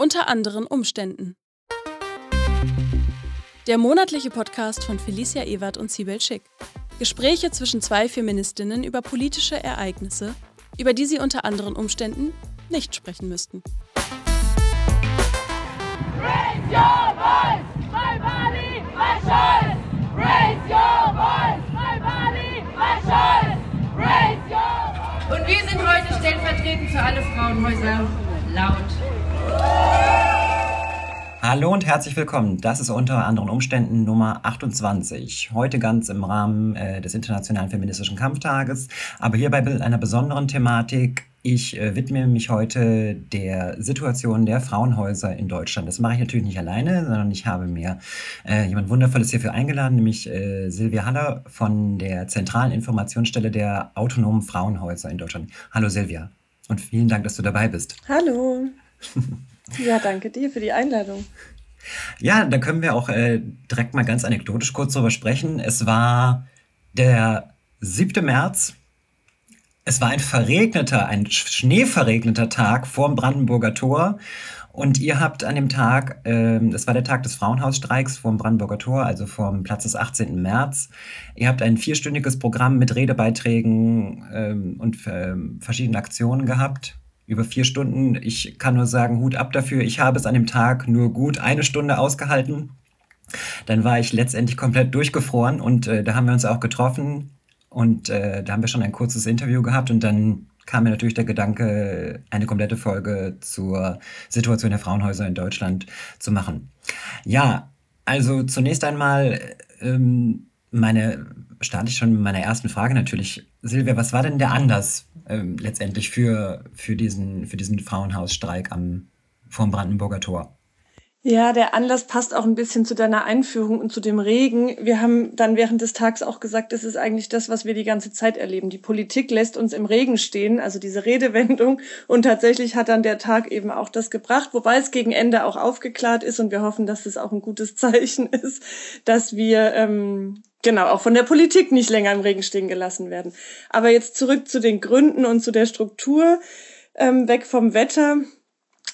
Unter anderen Umständen. Der monatliche Podcast von Felicia Ewert und Sibel Schick. Gespräche zwischen zwei Feministinnen über politische Ereignisse, über die sie unter anderen Umständen nicht sprechen müssten. Raise your voice, my body, my choice. Raise your voice, my body, my choice. Raise your voice. Und wir sind heute stellvertretend für alle Frauenhäuser laut. Hallo und herzlich willkommen. Das ist unter anderen Umständen Nummer 28. Heute ganz im Rahmen äh, des Internationalen Feministischen Kampftages, aber hierbei mit einer besonderen Thematik. Ich äh, widme mich heute der Situation der Frauenhäuser in Deutschland. Das mache ich natürlich nicht alleine, sondern ich habe mir äh, jemand Wundervolles hierfür eingeladen, nämlich äh, Silvia Haller von der Zentralen Informationsstelle der autonomen Frauenhäuser in Deutschland. Hallo Silvia und vielen Dank, dass du dabei bist. Hallo. Ja, danke dir für die Einladung. Ja, da können wir auch äh, direkt mal ganz anekdotisch kurz drüber sprechen. Es war der 7. März. Es war ein verregneter, ein schneeverregneter Tag vorm Brandenburger Tor. Und ihr habt an dem Tag, das war der Tag des Frauenhausstreiks vorm Brandenburger Tor, also vom Platz des 18. März. Ihr habt ein vierstündiges Programm mit Redebeiträgen ähm, und ähm, verschiedenen Aktionen gehabt über vier Stunden. Ich kann nur sagen, Hut ab dafür. Ich habe es an dem Tag nur gut eine Stunde ausgehalten. Dann war ich letztendlich komplett durchgefroren und äh, da haben wir uns auch getroffen und äh, da haben wir schon ein kurzes Interview gehabt und dann kam mir natürlich der Gedanke, eine komplette Folge zur Situation der Frauenhäuser in Deutschland zu machen. Ja, also zunächst einmal ähm, meine starte ich schon mit meiner ersten Frage natürlich. Silvia, was war denn der Anlass ähm, letztendlich für, für, diesen, für diesen Frauenhausstreik am, vom Brandenburger Tor? Ja, der Anlass passt auch ein bisschen zu deiner Einführung und zu dem Regen. Wir haben dann während des Tags auch gesagt, das ist eigentlich das, was wir die ganze Zeit erleben. Die Politik lässt uns im Regen stehen, also diese Redewendung. Und tatsächlich hat dann der Tag eben auch das gebracht, wobei es gegen Ende auch aufgeklärt ist und wir hoffen, dass es auch ein gutes Zeichen ist, dass wir ähm, genau auch von der Politik nicht länger im Regen stehen gelassen werden. Aber jetzt zurück zu den Gründen und zu der Struktur, ähm, weg vom Wetter.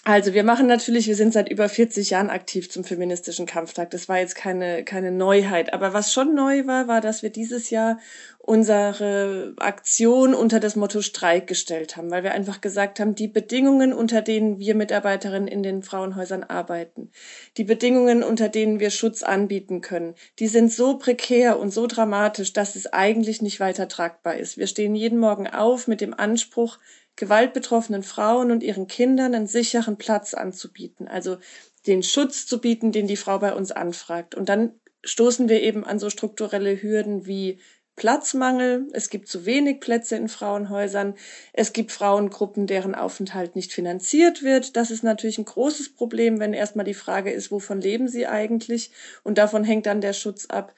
Also wir machen natürlich, wir sind seit über 40 Jahren aktiv zum feministischen Kampftag. Das war jetzt keine, keine Neuheit. Aber was schon neu war, war, dass wir dieses Jahr unsere Aktion unter das Motto Streik gestellt haben, weil wir einfach gesagt haben, die Bedingungen, unter denen wir Mitarbeiterinnen in den Frauenhäusern arbeiten, die Bedingungen, unter denen wir Schutz anbieten können, die sind so prekär und so dramatisch, dass es eigentlich nicht weiter tragbar ist. Wir stehen jeden Morgen auf mit dem Anspruch, gewaltbetroffenen Frauen und ihren Kindern einen sicheren Platz anzubieten, also den Schutz zu bieten, den die Frau bei uns anfragt. Und dann stoßen wir eben an so strukturelle Hürden wie Platzmangel, es gibt zu wenig Plätze in Frauenhäusern, es gibt Frauengruppen, deren Aufenthalt nicht finanziert wird. Das ist natürlich ein großes Problem, wenn erstmal die Frage ist, wovon leben sie eigentlich? Und davon hängt dann der Schutz ab.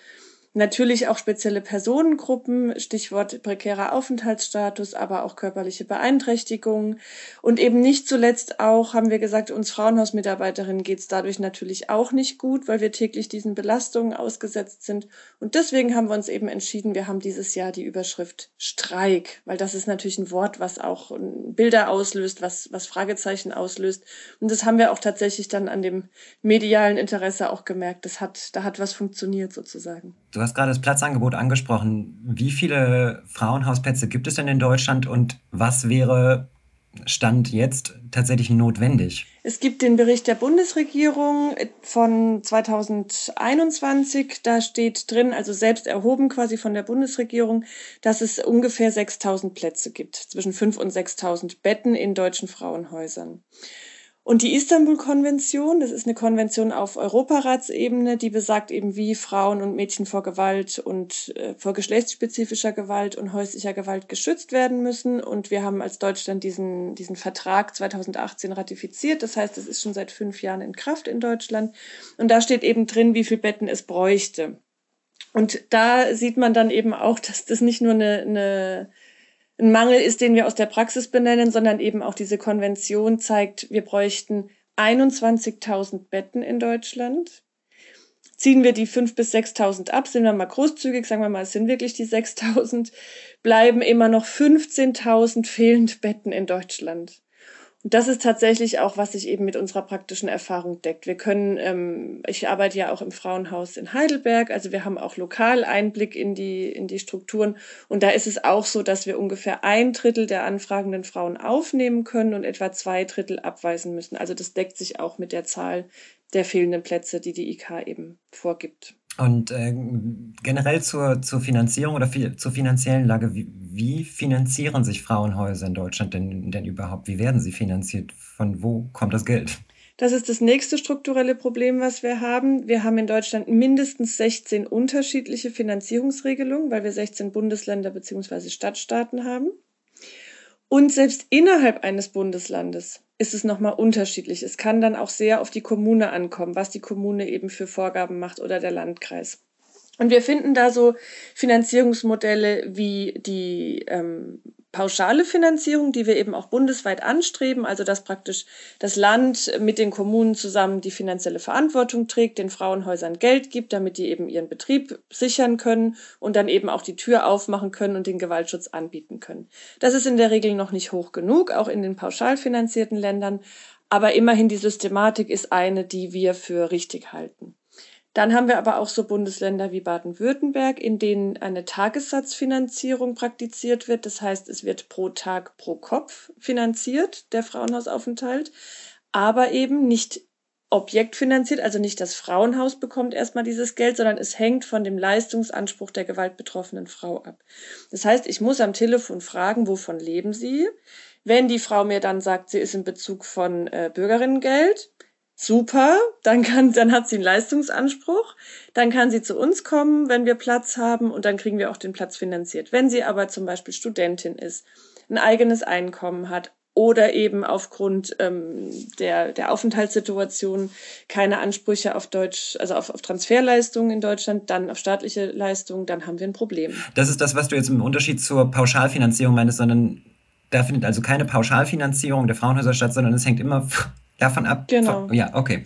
Natürlich auch spezielle Personengruppen, Stichwort prekärer Aufenthaltsstatus, aber auch körperliche Beeinträchtigungen. Und eben nicht zuletzt auch, haben wir gesagt, uns Frauenhausmitarbeiterinnen geht es dadurch natürlich auch nicht gut, weil wir täglich diesen Belastungen ausgesetzt sind. Und deswegen haben wir uns eben entschieden, wir haben dieses Jahr die Überschrift Streik, weil das ist natürlich ein Wort, was auch Bilder auslöst, was, was Fragezeichen auslöst. Und das haben wir auch tatsächlich dann an dem medialen Interesse auch gemerkt. Das hat, da hat was funktioniert sozusagen. Du hast gerade das Platzangebot angesprochen. Wie viele Frauenhausplätze gibt es denn in Deutschland und was wäre Stand jetzt tatsächlich notwendig? Es gibt den Bericht der Bundesregierung von 2021. Da steht drin, also selbst erhoben quasi von der Bundesregierung, dass es ungefähr 6000 Plätze gibt, zwischen 5 und 6000 Betten in deutschen Frauenhäusern. Und die Istanbul-Konvention, das ist eine Konvention auf Europaratsebene, die besagt eben, wie Frauen und Mädchen vor Gewalt und äh, vor geschlechtsspezifischer Gewalt und häuslicher Gewalt geschützt werden müssen. Und wir haben als Deutschland diesen, diesen Vertrag 2018 ratifiziert. Das heißt, es ist schon seit fünf Jahren in Kraft in Deutschland. Und da steht eben drin, wie viel Betten es bräuchte. Und da sieht man dann eben auch, dass das nicht nur eine, eine ein Mangel ist, den wir aus der Praxis benennen, sondern eben auch diese Konvention zeigt, wir bräuchten 21.000 Betten in Deutschland. Ziehen wir die 5.000 bis 6.000 ab, sind wir mal großzügig, sagen wir mal, es sind wirklich die 6.000, bleiben immer noch 15.000 fehlend Betten in Deutschland. Das ist tatsächlich auch, was sich eben mit unserer praktischen Erfahrung deckt. Wir können, ähm, ich arbeite ja auch im Frauenhaus in Heidelberg, also wir haben auch lokal Einblick in die, in die Strukturen. Und da ist es auch so, dass wir ungefähr ein Drittel der anfragenden Frauen aufnehmen können und etwa zwei Drittel abweisen müssen. Also das deckt sich auch mit der Zahl der fehlenden Plätze, die die IK eben vorgibt. Und äh, generell zur, zur Finanzierung oder fi zur finanziellen Lage, wie, wie finanzieren sich Frauenhäuser in Deutschland denn, denn überhaupt? Wie werden sie finanziert? Von wo kommt das Geld? Das ist das nächste strukturelle Problem, was wir haben. Wir haben in Deutschland mindestens 16 unterschiedliche Finanzierungsregelungen, weil wir 16 Bundesländer bzw. Stadtstaaten haben. Und selbst innerhalb eines Bundeslandes ist es nochmal unterschiedlich. Es kann dann auch sehr auf die Kommune ankommen, was die Kommune eben für Vorgaben macht oder der Landkreis. Und wir finden da so Finanzierungsmodelle wie die ähm, pauschale Finanzierung, die wir eben auch bundesweit anstreben, also dass praktisch das Land mit den Kommunen zusammen die finanzielle Verantwortung trägt, den Frauenhäusern Geld gibt, damit die eben ihren Betrieb sichern können und dann eben auch die Tür aufmachen können und den Gewaltschutz anbieten können. Das ist in der Regel noch nicht hoch genug, auch in den pauschal finanzierten Ländern, aber immerhin die Systematik ist eine, die wir für richtig halten. Dann haben wir aber auch so Bundesländer wie Baden-Württemberg, in denen eine Tagessatzfinanzierung praktiziert wird. Das heißt, es wird pro Tag pro Kopf finanziert, der Frauenhausaufenthalt, aber eben nicht objektfinanziert, also nicht das Frauenhaus bekommt erstmal dieses Geld, sondern es hängt von dem Leistungsanspruch der gewaltbetroffenen Frau ab. Das heißt, ich muss am Telefon fragen, wovon leben Sie? Wenn die Frau mir dann sagt, sie ist in Bezug von äh, Bürgerinnengeld, super, dann kann, dann hat sie einen Leistungsanspruch, dann kann sie zu uns kommen, wenn wir Platz haben und dann kriegen wir auch den Platz finanziert. Wenn sie aber zum Beispiel Studentin ist, ein eigenes Einkommen hat oder eben aufgrund ähm, der, der Aufenthaltssituation keine Ansprüche auf Deutsch, also auf, auf Transferleistungen in Deutschland, dann auf staatliche Leistungen, dann haben wir ein Problem. Das ist das, was du jetzt im Unterschied zur Pauschalfinanzierung meinst, sondern da findet also keine Pauschalfinanzierung der Frauenhäuser statt, sondern es hängt immer davon ab. Genau. Ja, okay.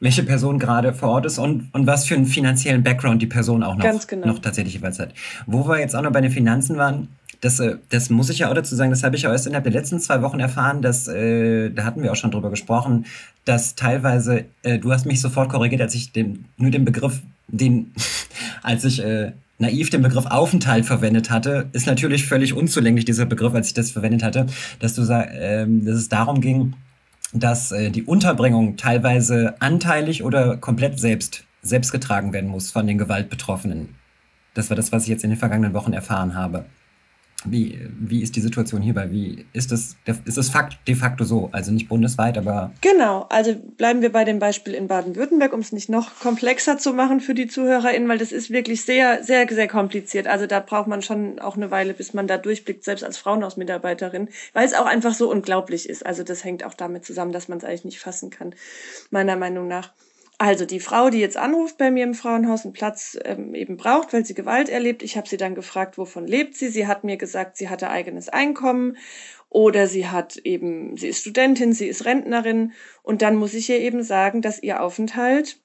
Welche Person gerade vor Ort ist und, und was für einen finanziellen Background die Person auch noch, genau. noch tatsächlich jeweils hat. Wo wir jetzt auch noch bei den Finanzen waren, das, äh, das muss ich ja auch dazu sagen, das habe ich ja erst innerhalb der letzten zwei Wochen erfahren, dass, äh, da hatten wir auch schon drüber gesprochen, dass teilweise, äh, du hast mich sofort korrigiert, als ich den, nur den Begriff, den, als ich äh, naiv den Begriff Aufenthalt verwendet hatte, ist natürlich völlig unzulänglich, dieser Begriff, als ich das verwendet hatte, dass du sag, ähm, dass es darum ging, dass äh, die Unterbringung teilweise anteilig oder komplett selbst, selbst getragen werden muss von den Gewaltbetroffenen. Das war das, was ich jetzt in den vergangenen Wochen erfahren habe. Wie, wie ist die Situation hierbei? Wie ist das, ist das Fakt, de facto so? Also nicht bundesweit, aber. Genau, also bleiben wir bei dem Beispiel in Baden-Württemberg, um es nicht noch komplexer zu machen für die ZuhörerInnen, weil das ist wirklich sehr, sehr, sehr kompliziert. Also da braucht man schon auch eine Weile, bis man da durchblickt, selbst als Frauenhausmitarbeiterin, weil es auch einfach so unglaublich ist. Also das hängt auch damit zusammen, dass man es eigentlich nicht fassen kann, meiner Meinung nach. Also die Frau, die jetzt anruft bei mir im Frauenhaus, einen Platz ähm, eben braucht, weil sie Gewalt erlebt. Ich habe sie dann gefragt, wovon lebt sie. Sie hat mir gesagt, sie hatte eigenes Einkommen oder sie hat eben, sie ist Studentin, sie ist Rentnerin und dann muss ich ihr eben sagen, dass ihr Aufenthalt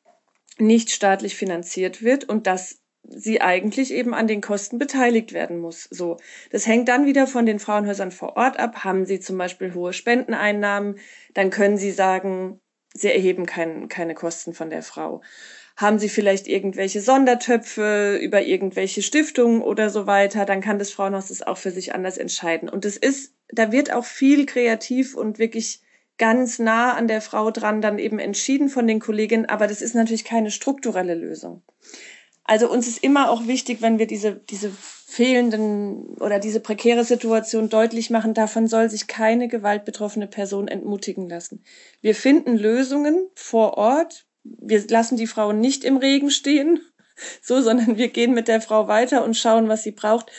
nicht staatlich finanziert wird und dass sie eigentlich eben an den Kosten beteiligt werden muss. So, das hängt dann wieder von den Frauenhäusern vor Ort ab. Haben sie zum Beispiel hohe Spendeneinnahmen, dann können sie sagen, sie erheben kein, keine Kosten von der Frau. Haben sie vielleicht irgendwelche Sondertöpfe über irgendwelche Stiftungen oder so weiter, dann kann das Frauenhaus das auch für sich anders entscheiden. Und es ist, da wird auch viel kreativ und wirklich ganz nah an der Frau dran dann eben entschieden von den Kolleginnen, aber das ist natürlich keine strukturelle Lösung. Also uns ist immer auch wichtig, wenn wir diese, diese fehlenden oder diese prekäre Situation deutlich machen, davon soll sich keine gewaltbetroffene Person entmutigen lassen. Wir finden Lösungen vor Ort. Wir lassen die Frau nicht im Regen stehen, so, sondern wir gehen mit der Frau weiter und schauen, was sie braucht.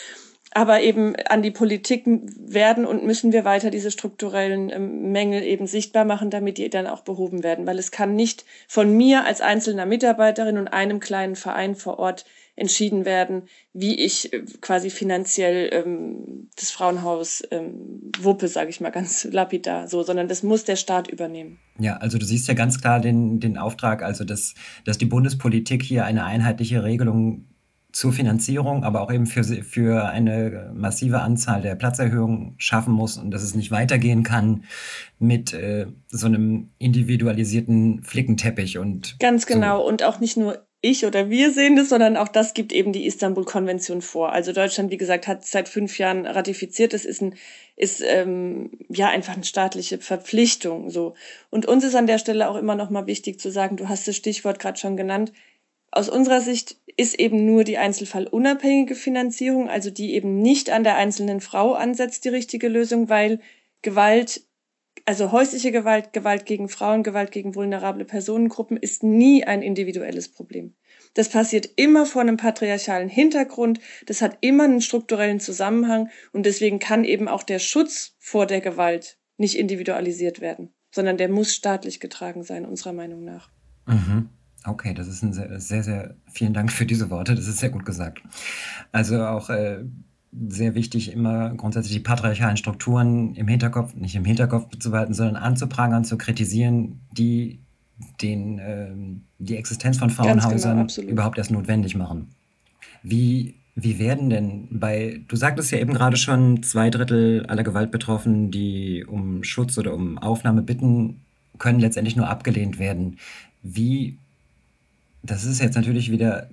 Aber eben an die Politik werden und müssen wir weiter diese strukturellen ähm, Mängel eben sichtbar machen, damit die dann auch behoben werden. Weil es kann nicht von mir als einzelner Mitarbeiterin und einem kleinen Verein vor Ort entschieden werden, wie ich äh, quasi finanziell ähm, das Frauenhaus ähm, wuppe, sage ich mal ganz lapidar, so, sondern das muss der Staat übernehmen. Ja, also du siehst ja ganz klar den, den Auftrag, also dass, dass die Bundespolitik hier eine einheitliche Regelung zur Finanzierung, aber auch eben für, für eine massive Anzahl der Platzerhöhungen schaffen muss und dass es nicht weitergehen kann mit äh, so einem individualisierten Flickenteppich und ganz genau so. und auch nicht nur ich oder wir sehen das, sondern auch das gibt eben die Istanbul-Konvention vor. Also Deutschland, wie gesagt, hat seit fünf Jahren ratifiziert. Das ist ein ist ähm, ja einfach eine staatliche Verpflichtung. So und uns ist an der Stelle auch immer noch mal wichtig zu sagen. Du hast das Stichwort gerade schon genannt. Aus unserer Sicht ist eben nur die einzelfallunabhängige Finanzierung, also die eben nicht an der einzelnen Frau ansetzt, die richtige Lösung, weil Gewalt, also häusliche Gewalt, Gewalt gegen Frauen, Gewalt gegen vulnerable Personengruppen ist nie ein individuelles Problem. Das passiert immer vor einem patriarchalen Hintergrund, das hat immer einen strukturellen Zusammenhang und deswegen kann eben auch der Schutz vor der Gewalt nicht individualisiert werden, sondern der muss staatlich getragen sein, unserer Meinung nach. Mhm. Okay, das ist ein sehr, sehr, sehr, vielen Dank für diese Worte. Das ist sehr gut gesagt. Also auch äh, sehr wichtig, immer grundsätzlich die patriarchalen Strukturen im Hinterkopf, nicht im Hinterkopf zu behalten, sondern anzuprangern, zu kritisieren, die den, äh, die Existenz von Frauenhäusern genau, überhaupt erst notwendig machen. Wie, wie werden denn bei, du sagtest ja eben gerade schon, zwei Drittel aller Gewaltbetroffenen, die um Schutz oder um Aufnahme bitten, können letztendlich nur abgelehnt werden. Wie das ist jetzt natürlich wieder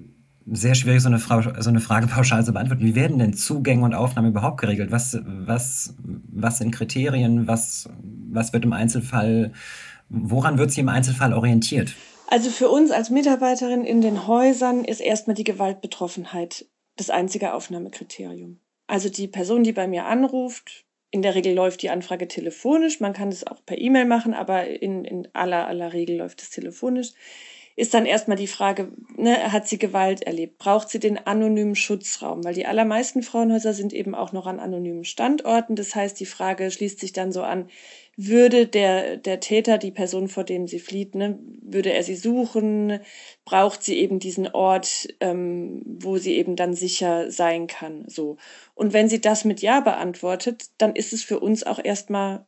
sehr schwierig, so eine, Frage, so eine Frage pauschal zu beantworten. Wie werden denn Zugänge und Aufnahme überhaupt geregelt? Was, was, was sind Kriterien? Was, was wird im Einzelfall, woran wird sie im Einzelfall orientiert? Also für uns als Mitarbeiterin in den Häusern ist erstmal die Gewaltbetroffenheit das einzige Aufnahmekriterium. Also die Person, die bei mir anruft, in der Regel läuft die Anfrage telefonisch, man kann es auch per E-Mail machen, aber in, in aller, aller Regel läuft es telefonisch ist dann erstmal die Frage, ne, hat sie Gewalt erlebt? Braucht sie den anonymen Schutzraum? Weil die allermeisten Frauenhäuser sind eben auch noch an anonymen Standorten. Das heißt, die Frage schließt sich dann so an, würde der, der Täter, die Person, vor dem sie flieht, ne, würde er sie suchen? Braucht sie eben diesen Ort, ähm, wo sie eben dann sicher sein kann? So. Und wenn sie das mit Ja beantwortet, dann ist es für uns auch erstmal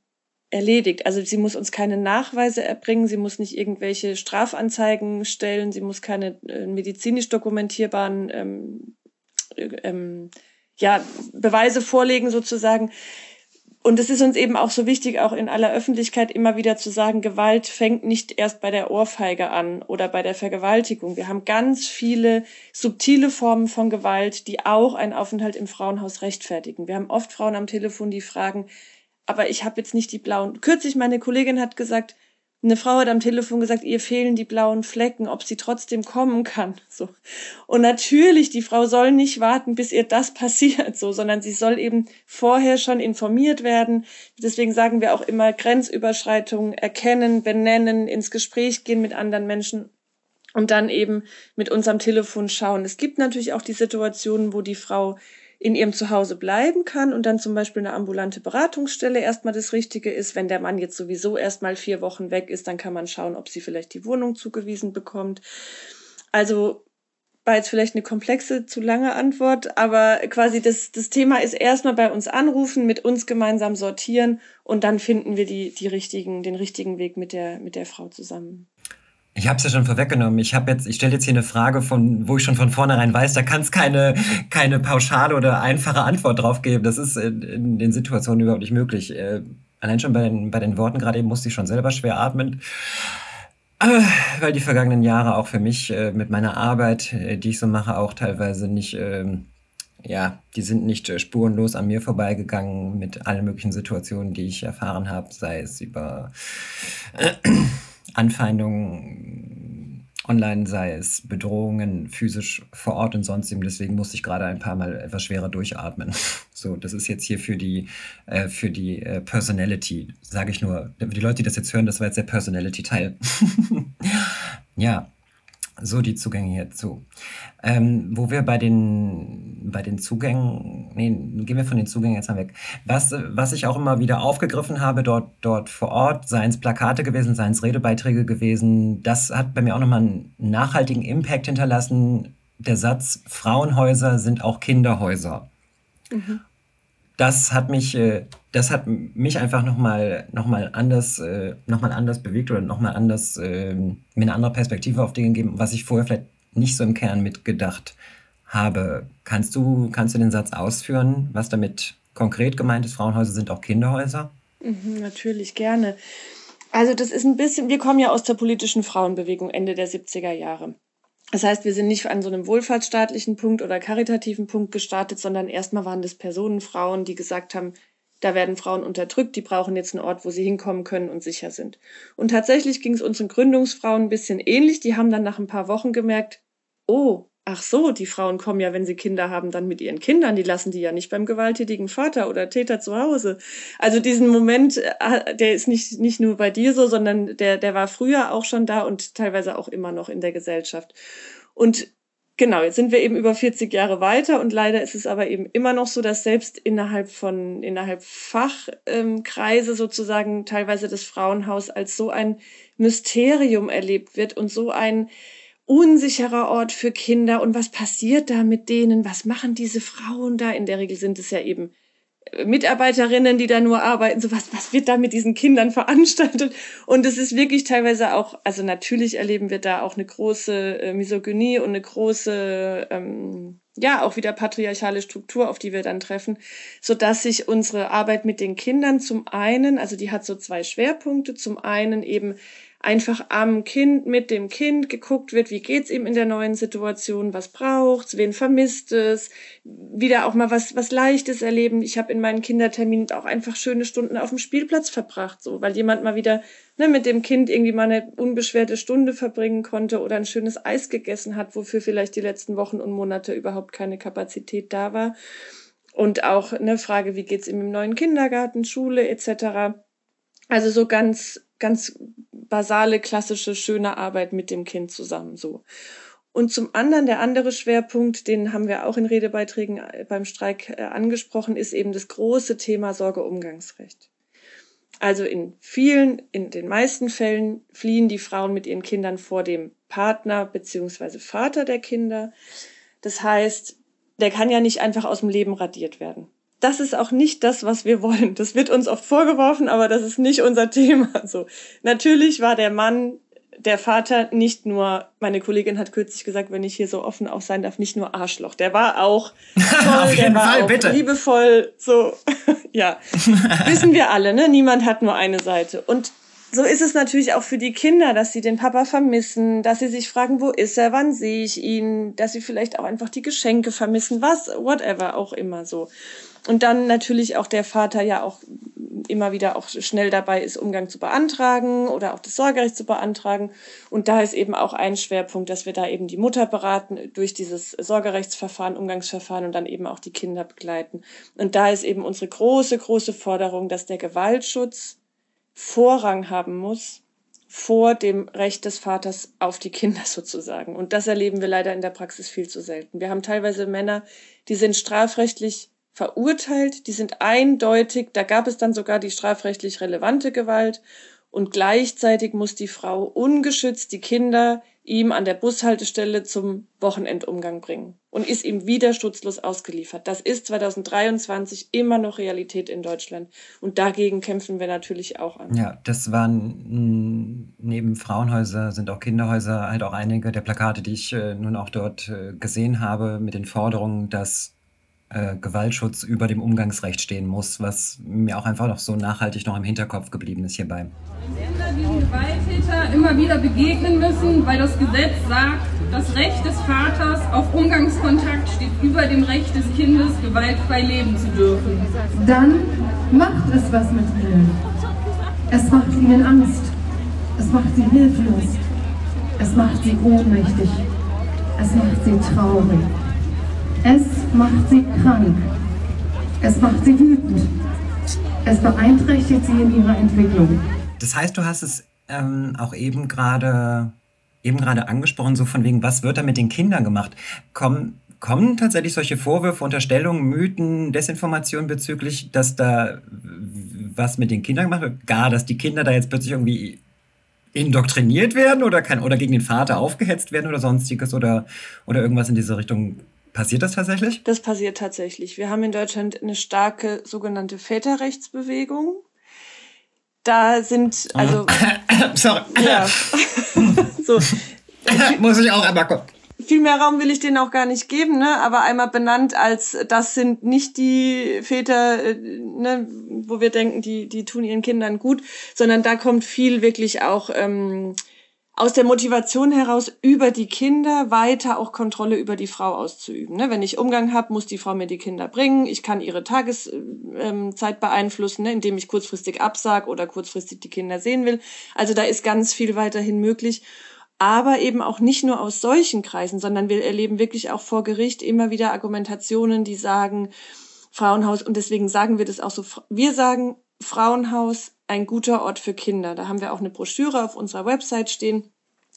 erledigt. Also sie muss uns keine Nachweise erbringen, sie muss nicht irgendwelche Strafanzeigen stellen, sie muss keine äh, medizinisch dokumentierbaren ähm, äh, ähm, ja, Beweise vorlegen sozusagen. Und es ist uns eben auch so wichtig, auch in aller Öffentlichkeit immer wieder zu sagen, Gewalt fängt nicht erst bei der Ohrfeige an oder bei der Vergewaltigung. Wir haben ganz viele subtile Formen von Gewalt, die auch einen Aufenthalt im Frauenhaus rechtfertigen. Wir haben oft Frauen am Telefon, die fragen, aber ich habe jetzt nicht die blauen. Kürzlich meine Kollegin hat gesagt, eine Frau hat am Telefon gesagt, ihr fehlen die blauen Flecken, ob sie trotzdem kommen kann. So. Und natürlich, die Frau soll nicht warten, bis ihr das passiert, so, sondern sie soll eben vorher schon informiert werden. Deswegen sagen wir auch immer Grenzüberschreitungen erkennen, benennen, ins Gespräch gehen mit anderen Menschen und dann eben mit uns am Telefon schauen. Es gibt natürlich auch die Situationen, wo die Frau in ihrem Zuhause bleiben kann und dann zum Beispiel eine ambulante Beratungsstelle erstmal das Richtige ist. Wenn der Mann jetzt sowieso erstmal vier Wochen weg ist, dann kann man schauen, ob sie vielleicht die Wohnung zugewiesen bekommt. Also war jetzt vielleicht eine komplexe, zu lange Antwort, aber quasi das, das Thema ist erstmal bei uns anrufen, mit uns gemeinsam sortieren und dann finden wir die, die richtigen, den richtigen Weg mit der, mit der Frau zusammen. Ich habe es ja schon vorweggenommen. Ich habe jetzt, ich stelle jetzt hier eine Frage, von, wo ich schon von vornherein weiß, da kann es keine, keine pauschale oder einfache Antwort drauf geben. Das ist in, in den Situationen überhaupt nicht möglich. Äh, allein schon bei den, bei den Worten gerade eben musste ich schon selber schwer atmen. Äh, weil die vergangenen Jahre auch für mich äh, mit meiner Arbeit, äh, die ich so mache, auch teilweise nicht, ähm, ja, die sind nicht äh, spurenlos an mir vorbeigegangen mit allen möglichen Situationen, die ich erfahren habe, sei es über Anfeindungen online, sei es Bedrohungen physisch vor Ort und sonst eben. Deswegen musste ich gerade ein paar Mal etwas schwerer durchatmen. So, das ist jetzt hier für die, äh, für die äh, Personality, sage ich nur. Die Leute, die das jetzt hören, das war jetzt der Personality-Teil. ja, so die Zugänge hierzu. Ähm, wo wir bei den, bei den Zugängen, nee, gehen wir von den Zugängen jetzt mal weg. Was, was ich auch immer wieder aufgegriffen habe dort, dort vor Ort, seien es Plakate gewesen, seien es Redebeiträge gewesen, das hat bei mir auch nochmal einen nachhaltigen Impact hinterlassen. Der Satz, Frauenhäuser sind auch Kinderhäuser. Mhm das hat mich, äh, das hat mich einfach nochmal noch mal anders, äh, noch anders bewegt oder nochmal anders, äh, mir eine andere Perspektive auf Dinge gegeben, was ich vorher vielleicht nicht so im Kern mitgedacht habe. Kannst du, kannst du den Satz ausführen, was damit konkret gemeint ist? Frauenhäuser sind auch Kinderhäuser? Mhm, natürlich, gerne. Also das ist ein bisschen, wir kommen ja aus der politischen Frauenbewegung Ende der 70er Jahre. Das heißt, wir sind nicht an so einem wohlfahrtsstaatlichen Punkt oder karitativen Punkt gestartet, sondern erstmal waren das Personen, Frauen, die gesagt haben, da werden Frauen unterdrückt, die brauchen jetzt einen Ort, wo sie hinkommen können und sicher sind. Und tatsächlich ging es unseren Gründungsfrauen ein bisschen ähnlich. Die haben dann nach ein paar Wochen gemerkt, oh, ach so, die Frauen kommen ja, wenn sie Kinder haben, dann mit ihren Kindern. Die lassen die ja nicht beim gewalttätigen Vater oder Täter zu Hause. Also diesen Moment, äh, der ist nicht, nicht nur bei dir so, sondern der, der war früher auch schon da und teilweise auch immer noch in der Gesellschaft. Und Genau, jetzt sind wir eben über 40 Jahre weiter und leider ist es aber eben immer noch so, dass selbst innerhalb von, innerhalb Fachkreise ähm, sozusagen teilweise das Frauenhaus als so ein Mysterium erlebt wird und so ein unsicherer Ort für Kinder. Und was passiert da mit denen? Was machen diese Frauen da? In der Regel sind es ja eben Mitarbeiterinnen, die da nur arbeiten, so was, was wird da mit diesen Kindern veranstaltet? Und es ist wirklich teilweise auch, also natürlich erleben wir da auch eine große äh, Misogynie und eine große, ähm, ja, auch wieder patriarchale Struktur, auf die wir dann treffen, so dass sich unsere Arbeit mit den Kindern zum einen, also die hat so zwei Schwerpunkte, zum einen eben einfach am Kind, mit dem Kind geguckt wird, wie geht's ihm in der neuen Situation, was braucht's, wen vermisst es, wieder auch mal was, was Leichtes erleben. Ich habe in meinen Kinderterminen auch einfach schöne Stunden auf dem Spielplatz verbracht, so, weil jemand mal wieder ne, mit dem Kind irgendwie mal eine unbeschwerte Stunde verbringen konnte oder ein schönes Eis gegessen hat, wofür vielleicht die letzten Wochen und Monate überhaupt keine Kapazität da war. Und auch eine Frage, wie geht's ihm im neuen Kindergarten, Schule etc. Also so ganz ganz basale, klassische, schöne Arbeit mit dem Kind zusammen so. Und zum anderen, der andere Schwerpunkt, den haben wir auch in Redebeiträgen äh, beim Streik äh, angesprochen, ist eben das große Thema Sorgeumgangsrecht. Also in vielen, in den meisten Fällen fliehen die Frauen mit ihren Kindern vor dem Partner beziehungsweise Vater der Kinder. Das heißt, der kann ja nicht einfach aus dem Leben radiert werden das ist auch nicht das, was wir wollen. Das wird uns oft vorgeworfen, aber das ist nicht unser Thema. So. Natürlich war der Mann, der Vater nicht nur, meine Kollegin hat kürzlich gesagt, wenn ich hier so offen auch sein darf, nicht nur Arschloch. Der war auch toll, Auf jeden der war Fall, auch bitte. liebevoll, so, ja. Wissen wir alle, ne? Niemand hat nur eine Seite. Und so ist es natürlich auch für die Kinder, dass sie den Papa vermissen, dass sie sich fragen, wo ist er, wann sehe ich ihn, dass sie vielleicht auch einfach die Geschenke vermissen, was, whatever, auch immer so. Und dann natürlich auch der Vater ja auch immer wieder auch schnell dabei ist, Umgang zu beantragen oder auch das Sorgerecht zu beantragen. Und da ist eben auch ein Schwerpunkt, dass wir da eben die Mutter beraten durch dieses Sorgerechtsverfahren, Umgangsverfahren und dann eben auch die Kinder begleiten. Und da ist eben unsere große, große Forderung, dass der Gewaltschutz Vorrang haben muss vor dem Recht des Vaters auf die Kinder sozusagen. Und das erleben wir leider in der Praxis viel zu selten. Wir haben teilweise Männer, die sind strafrechtlich verurteilt, die sind eindeutig, da gab es dann sogar die strafrechtlich relevante Gewalt und gleichzeitig muss die Frau ungeschützt die Kinder ihm an der Bushaltestelle zum Wochenendumgang bringen und ist ihm wieder schutzlos ausgeliefert. Das ist 2023 immer noch Realität in Deutschland und dagegen kämpfen wir natürlich auch an. Ja, das waren neben Frauenhäuser sind auch Kinderhäuser halt auch einige der Plakate, die ich äh, nun auch dort äh, gesehen habe mit den Forderungen, dass äh, Gewaltschutz über dem Umgangsrecht stehen muss, was mir auch einfach noch so nachhaltig noch im Hinterkopf geblieben ist hierbei. Kinder, die den Gewalttäter immer wieder begegnen müssen, weil das Gesetz sagt, das Recht des Vaters auf Umgangskontakt steht über dem Recht des Kindes, gewaltfrei leben zu dürfen. Dann macht es was mit ihnen. Es macht ihnen Angst. Es macht sie hilflos. Es macht sie ohnmächtig. Es macht sie traurig. Es macht sie krank. Es macht sie wütend. Es beeinträchtigt sie in ihrer Entwicklung. Das heißt, du hast es ähm, auch eben gerade eben gerade angesprochen, so von wegen, was wird da mit den Kindern gemacht? Kommen, kommen tatsächlich solche Vorwürfe, Unterstellungen, Mythen, Desinformationen bezüglich, dass da was mit den Kindern gemacht wird? Gar, dass die Kinder da jetzt plötzlich irgendwie indoktriniert werden oder, kann, oder gegen den Vater aufgehetzt werden oder sonstiges oder, oder irgendwas in diese Richtung Passiert das tatsächlich? Das passiert tatsächlich. Wir haben in Deutschland eine starke sogenannte Väterrechtsbewegung. Da sind, also. Sorry. Ja. so. Muss ich auch einmal gucken. viel mehr Raum will ich denen auch gar nicht geben, ne? aber einmal benannt als, das sind nicht die Väter, äh, ne, wo wir denken, die, die tun ihren Kindern gut, sondern da kommt viel wirklich auch ähm, aus der Motivation heraus, über die Kinder weiter auch Kontrolle über die Frau auszuüben. Ne? Wenn ich Umgang habe, muss die Frau mir die Kinder bringen. Ich kann ihre Tageszeit ähm, beeinflussen, ne? indem ich kurzfristig absag oder kurzfristig die Kinder sehen will. Also da ist ganz viel weiterhin möglich aber eben auch nicht nur aus solchen Kreisen, sondern wir erleben wirklich auch vor Gericht immer wieder Argumentationen, die sagen, Frauenhaus, und deswegen sagen wir das auch so, wir sagen Frauenhaus ein guter Ort für Kinder. Da haben wir auch eine Broschüre auf unserer Website stehen,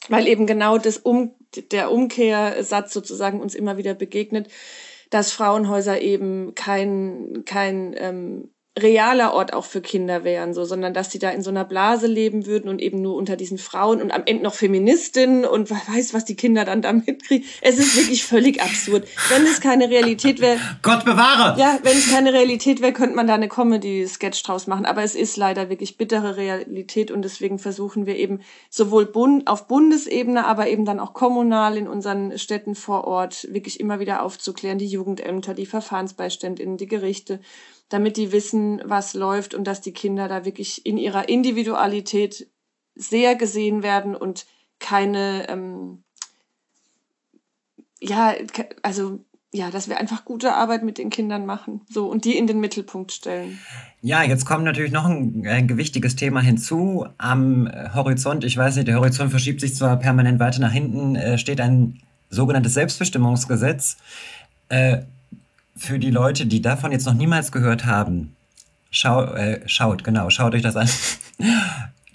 weil eben genau das um, der Umkehrsatz sozusagen uns immer wieder begegnet, dass Frauenhäuser eben kein, kein ähm, realer Ort auch für Kinder wären, so, sondern dass sie da in so einer Blase leben würden und eben nur unter diesen Frauen und am Ende noch Feministinnen und wer weiß, was die Kinder dann da mitkriegen. Es ist wirklich völlig absurd. Wenn es keine Realität wäre. Gott bewahre! Ja, wenn es keine Realität wäre, könnte man da eine Comedy-Sketch draus machen. Aber es ist leider wirklich bittere Realität und deswegen versuchen wir eben sowohl Bund, auf Bundesebene, aber eben dann auch kommunal in unseren Städten vor Ort wirklich immer wieder aufzuklären, die Jugendämter, die VerfahrensbeiständInnen, die Gerichte damit die wissen, was läuft und dass die Kinder da wirklich in ihrer Individualität sehr gesehen werden und keine, ähm, ja, also ja, dass wir einfach gute Arbeit mit den Kindern machen, so und die in den Mittelpunkt stellen. Ja, jetzt kommt natürlich noch ein, ein gewichtiges Thema hinzu. Am Horizont, ich weiß nicht, der Horizont verschiebt sich zwar permanent weiter nach hinten, äh, steht ein sogenanntes Selbstbestimmungsgesetz. Für die Leute, die davon jetzt noch niemals gehört haben, schau, äh, schaut, genau, schaut euch das an.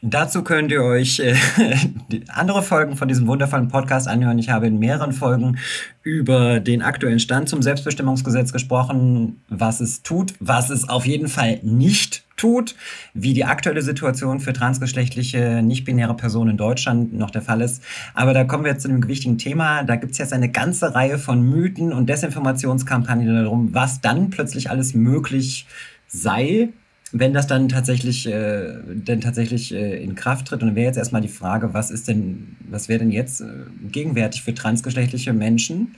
Dazu könnt ihr euch äh, andere Folgen von diesem wundervollen Podcast anhören. Ich habe in mehreren Folgen über den aktuellen Stand zum Selbstbestimmungsgesetz gesprochen, was es tut, was es auf jeden Fall nicht tut, wie die aktuelle Situation für transgeschlechtliche, nicht-binäre Personen in Deutschland noch der Fall ist. Aber da kommen wir jetzt zu einem gewichtigen Thema. Da gibt es jetzt eine ganze Reihe von Mythen und Desinformationskampagnen darum, was dann plötzlich alles möglich sei wenn das dann tatsächlich, äh, denn tatsächlich äh, in Kraft tritt, und dann wäre jetzt erstmal die Frage, was ist denn, was wäre denn jetzt äh, gegenwärtig für transgeschlechtliche Menschen,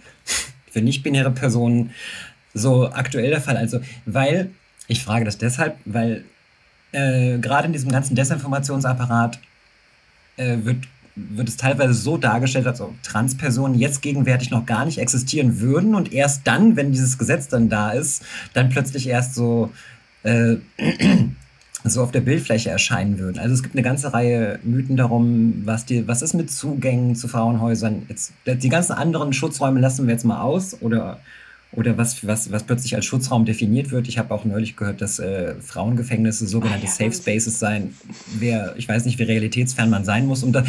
für nicht-binäre Personen so aktuell der Fall? Also, weil, ich frage das deshalb, weil äh, gerade in diesem ganzen Desinformationsapparat äh, wird wird es teilweise so dargestellt, als ob Transpersonen jetzt gegenwärtig noch gar nicht existieren würden und erst dann, wenn dieses Gesetz dann da ist, dann plötzlich erst so äh, so auf der Bildfläche erscheinen würden. Also es gibt eine ganze Reihe Mythen darum, was, die, was ist mit Zugängen zu Frauenhäusern. Jetzt, die ganzen anderen Schutzräume lassen wir jetzt mal aus oder oder was, was, was plötzlich als Schutzraum definiert wird. Ich habe auch neulich gehört, dass äh, Frauengefängnisse sogenannte ah, ja, Safe Spaces seien. Wer, ich weiß nicht, wie realitätsfern man sein muss. Um da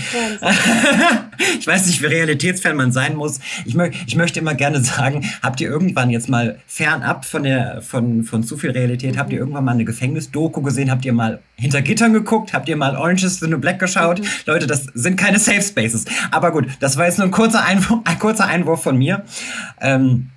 ich weiß nicht, wie realitätsfern man sein muss. Ich, mö ich möchte immer gerne sagen, habt ihr irgendwann jetzt mal fernab von, der, von, von zu viel Realität, mhm. habt ihr mhm. irgendwann mal eine Gefängnisdoku gesehen? Habt ihr mal hinter Gittern geguckt? Habt ihr mal Orange is the New Black geschaut? Mhm. Leute, das sind keine Safe Spaces. Aber gut, das war jetzt nur ein kurzer Einwurf, ein kurzer Einwurf von mir. Ähm,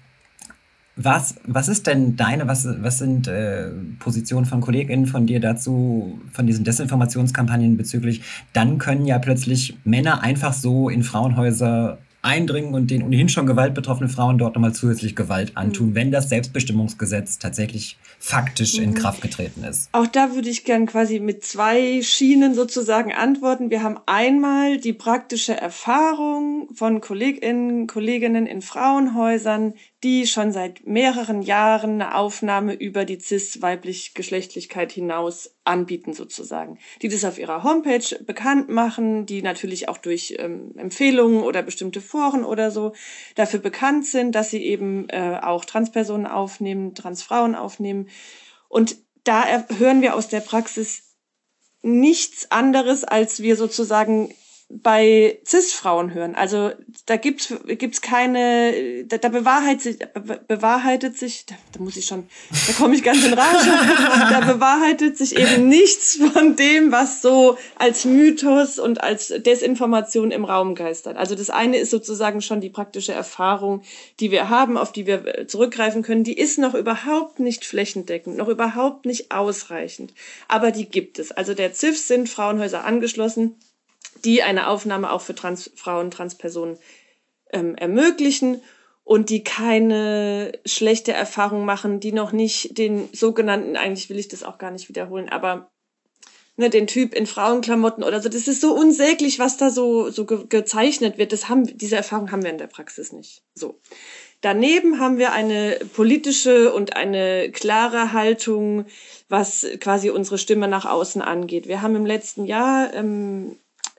was, was ist denn deine, was, was sind äh, Positionen von KollegInnen von dir dazu, von diesen Desinformationskampagnen bezüglich, dann können ja plötzlich Männer einfach so in Frauenhäuser eindringen und den ohnehin schon gewaltbetroffenen Frauen dort nochmal zusätzlich Gewalt antun, mhm. wenn das Selbstbestimmungsgesetz tatsächlich faktisch mhm. in Kraft getreten ist. Auch da würde ich gern quasi mit zwei Schienen sozusagen antworten. Wir haben einmal die praktische Erfahrung von KollegInnen, Kolleginnen in Frauenhäusern, die schon seit mehreren Jahren eine Aufnahme über die cis-weiblich-Geschlechtlichkeit hinaus anbieten sozusagen. Die das auf ihrer Homepage bekannt machen, die natürlich auch durch ähm, Empfehlungen oder bestimmte Foren oder so dafür bekannt sind, dass sie eben äh, auch Transpersonen aufnehmen, Transfrauen aufnehmen. Und da hören wir aus der Praxis nichts anderes, als wir sozusagen bei CIS-Frauen hören. Also da gibt's gibt's keine, da, da bewahrheitet sich, be, bewahrheitet sich, da, da muss ich schon, da komme ich ganz in Rage, da bewahrheitet sich eben nichts von dem, was so als Mythos und als Desinformation im Raum geistert. Also das eine ist sozusagen schon die praktische Erfahrung, die wir haben, auf die wir zurückgreifen können. Die ist noch überhaupt nicht flächendeckend, noch überhaupt nicht ausreichend, aber die gibt es. Also der CIF sind Frauenhäuser angeschlossen die eine Aufnahme auch für Transfrauen, Transpersonen ähm, ermöglichen und die keine schlechte Erfahrung machen, die noch nicht den sogenannten, eigentlich will ich das auch gar nicht wiederholen, aber ne, den Typ in Frauenklamotten oder so, das ist so unsäglich, was da so, so ge gezeichnet wird. Das haben, diese Erfahrung haben wir in der Praxis nicht. So. Daneben haben wir eine politische und eine klare Haltung, was quasi unsere Stimme nach außen angeht. Wir haben im letzten Jahr ähm,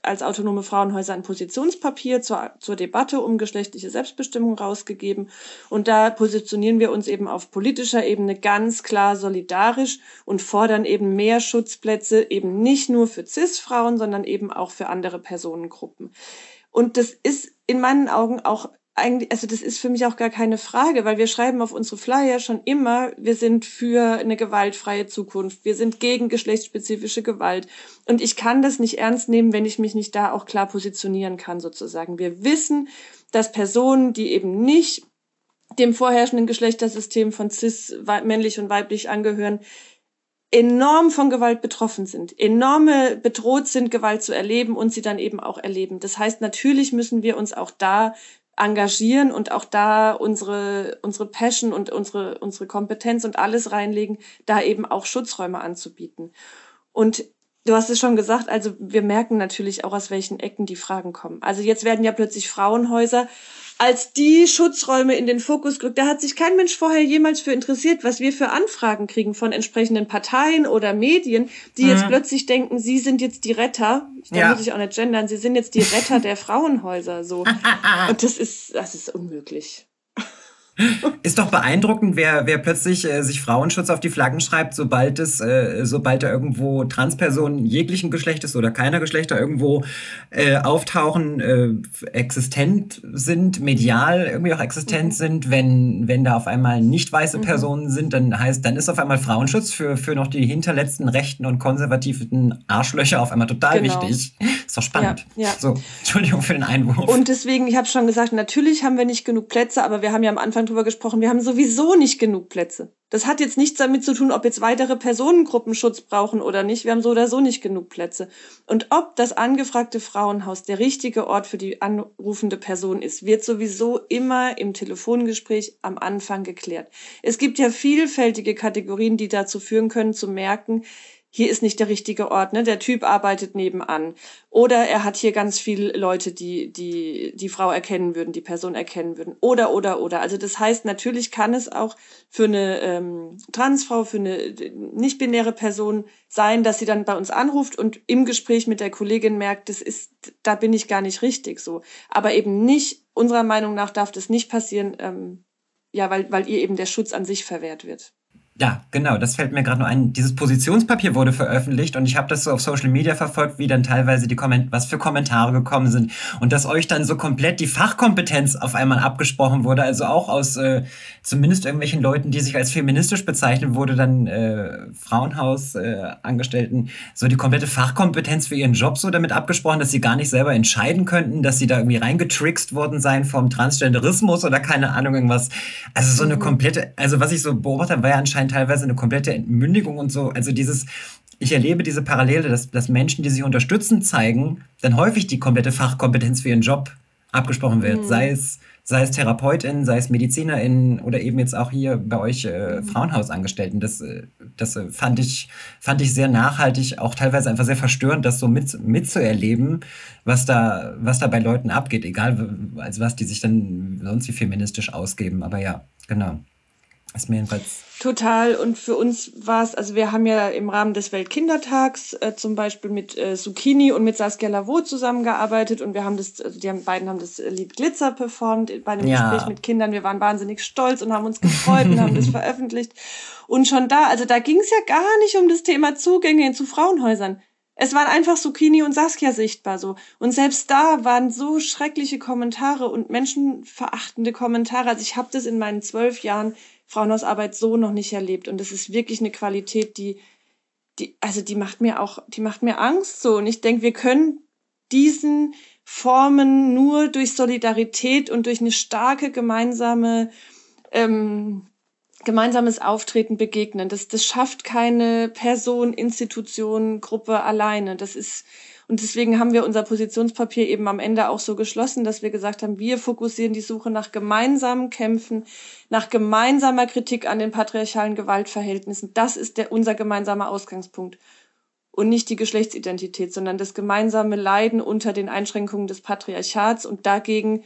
als autonome Frauenhäuser ein Positionspapier zur, zur Debatte um geschlechtliche Selbstbestimmung rausgegeben. Und da positionieren wir uns eben auf politischer Ebene ganz klar solidarisch und fordern eben mehr Schutzplätze, eben nicht nur für CIS-Frauen, sondern eben auch für andere Personengruppen. Und das ist in meinen Augen auch eigentlich, also das ist für mich auch gar keine Frage, weil wir schreiben auf unsere Flyer schon immer, wir sind für eine gewaltfreie Zukunft, wir sind gegen geschlechtsspezifische Gewalt. Und ich kann das nicht ernst nehmen, wenn ich mich nicht da auch klar positionieren kann, sozusagen. Wir wissen, dass Personen, die eben nicht dem vorherrschenden Geschlechtersystem von cis, männlich und weiblich angehören, enorm von Gewalt betroffen sind, enorme bedroht sind, Gewalt zu erleben und sie dann eben auch erleben. Das heißt, natürlich müssen wir uns auch da engagieren und auch da unsere, unsere Passion und unsere, unsere Kompetenz und alles reinlegen, da eben auch Schutzräume anzubieten. Und du hast es schon gesagt, also wir merken natürlich auch, aus welchen Ecken die Fragen kommen. Also jetzt werden ja plötzlich Frauenhäuser als die Schutzräume in den Fokus gerückt. Da hat sich kein Mensch vorher jemals für interessiert, was wir für Anfragen kriegen von entsprechenden Parteien oder Medien, die mhm. jetzt plötzlich denken, sie sind jetzt die Retter. Da ja. muss ich auch nicht gendern, sie sind jetzt die Retter der Frauenhäuser, so. Und das ist, das ist unmöglich. Ist doch beeindruckend, wer, wer plötzlich äh, sich Frauenschutz auf die Flaggen schreibt, sobald es, äh, sobald da irgendwo Transpersonen jeglichen Geschlechtes oder keiner Geschlechter irgendwo äh, auftauchen, äh, existent sind, medial irgendwie auch existent mhm. sind, wenn, wenn da auf einmal nicht weiße mhm. Personen sind, dann heißt, dann ist auf einmal Frauenschutz für, für noch die hinterletzten rechten und konservativen Arschlöcher auf einmal total genau. wichtig. Ist doch spannend. Ja, ja. So, Entschuldigung für den Einwurf. Und deswegen, ich habe schon gesagt, natürlich haben wir nicht genug Plätze, aber wir haben ja am Anfang drüber gesprochen, wir haben sowieso nicht genug Plätze. Das hat jetzt nichts damit zu tun, ob jetzt weitere Personengruppen Schutz brauchen oder nicht. Wir haben so oder so nicht genug Plätze. Und ob das angefragte Frauenhaus der richtige Ort für die anrufende Person ist, wird sowieso immer im Telefongespräch am Anfang geklärt. Es gibt ja vielfältige Kategorien, die dazu führen können, zu merken, hier ist nicht der richtige Ort, ne? Der Typ arbeitet nebenan. Oder er hat hier ganz viele Leute, die, die, die Frau erkennen würden, die Person erkennen würden. Oder, oder, oder. Also das heißt, natürlich kann es auch für eine ähm, Transfrau, für eine nicht-binäre Person sein, dass sie dann bei uns anruft und im Gespräch mit der Kollegin merkt, das ist, da bin ich gar nicht richtig so. Aber eben nicht, unserer Meinung nach darf das nicht passieren, ähm, ja, weil, weil ihr eben der Schutz an sich verwehrt wird. Ja, genau, das fällt mir gerade nur ein. Dieses Positionspapier wurde veröffentlicht und ich habe das so auf Social Media verfolgt, wie dann teilweise die Komment was für Kommentare gekommen sind und dass euch dann so komplett die Fachkompetenz auf einmal abgesprochen wurde, also auch aus äh, zumindest irgendwelchen Leuten, die sich als feministisch bezeichnen, wurde dann äh, Frauenhaus-Angestellten äh, so die komplette Fachkompetenz für ihren Job so damit abgesprochen, dass sie gar nicht selber entscheiden könnten, dass sie da irgendwie reingetrickst worden seien vom Transgenderismus oder keine Ahnung irgendwas. Also so eine mhm. komplette, also was ich so beobachtet war ja anscheinend teilweise eine komplette Entmündigung und so. Also dieses, ich erlebe diese Parallele, dass, dass Menschen, die sich unterstützend zeigen, dann häufig die komplette Fachkompetenz für ihren Job abgesprochen wird. Mhm. Sei es sei es Therapeutin, sei es Medizinerin oder eben jetzt auch hier bei euch äh, mhm. Frauenhausangestellten. Das, äh, das äh, fand, ich, fand ich sehr nachhaltig, auch teilweise einfach sehr verstörend, das so mit, mitzuerleben, was da, was da bei Leuten abgeht, egal als was die sich dann sonst wie feministisch ausgeben. Aber ja, genau. Ist mir jedenfalls. Total. Und für uns war es, also wir haben ja im Rahmen des Weltkindertags äh, zum Beispiel mit äh, Zucchini und mit Saskia Lavaux zusammengearbeitet und wir haben das, also die haben, beiden haben das Lied Glitzer performt bei einem ja. Gespräch mit Kindern. Wir waren wahnsinnig stolz und haben uns gefreut und haben das veröffentlicht. Und schon da, also da ging es ja gar nicht um das Thema Zugänge zu Frauenhäusern. Es waren einfach Zucchini und Saskia sichtbar so. Und selbst da waren so schreckliche Kommentare und menschenverachtende Kommentare. Also ich habe das in meinen zwölf Jahren Frauenhausarbeit so noch nicht erlebt. Und das ist wirklich eine Qualität, die, die, also die macht mir auch, die macht mir Angst so. Und ich denke, wir können diesen Formen nur durch Solidarität und durch eine starke gemeinsame, ähm, gemeinsames Auftreten begegnen. Das, das schafft keine Person, Institution, Gruppe alleine. Das ist, Und deswegen haben wir unser Positionspapier eben am Ende auch so geschlossen, dass wir gesagt haben, wir fokussieren die Suche nach gemeinsamen Kämpfen, nach gemeinsamer Kritik an den patriarchalen Gewaltverhältnissen. Das ist der, unser gemeinsamer Ausgangspunkt. Und nicht die Geschlechtsidentität, sondern das gemeinsame Leiden unter den Einschränkungen des Patriarchats. Und dagegen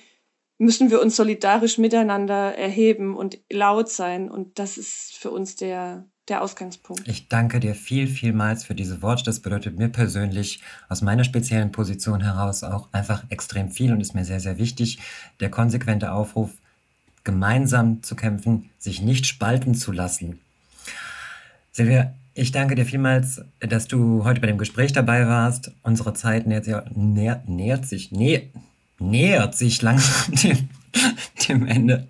müssen wir uns solidarisch miteinander erheben und laut sein. Und das ist für uns der, der Ausgangspunkt. Ich danke dir viel, vielmals für diese Worte. Das bedeutet mir persönlich aus meiner speziellen Position heraus auch einfach extrem viel und ist mir sehr, sehr wichtig. Der konsequente Aufruf, gemeinsam zu kämpfen, sich nicht spalten zu lassen. Silvia, ich danke dir vielmals, dass du heute bei dem Gespräch dabei warst. Unsere Zeit nähert, nähert, nähert sich, nähert, nähert sich langsam dem, dem Ende.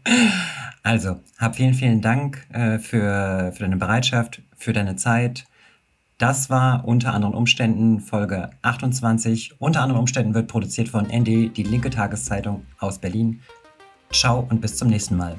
Also, hab vielen, vielen Dank äh, für, für deine Bereitschaft, für deine Zeit. Das war unter anderen Umständen Folge 28. Unter anderen Umständen wird produziert von ND, die linke Tageszeitung aus Berlin. Ciao und bis zum nächsten Mal.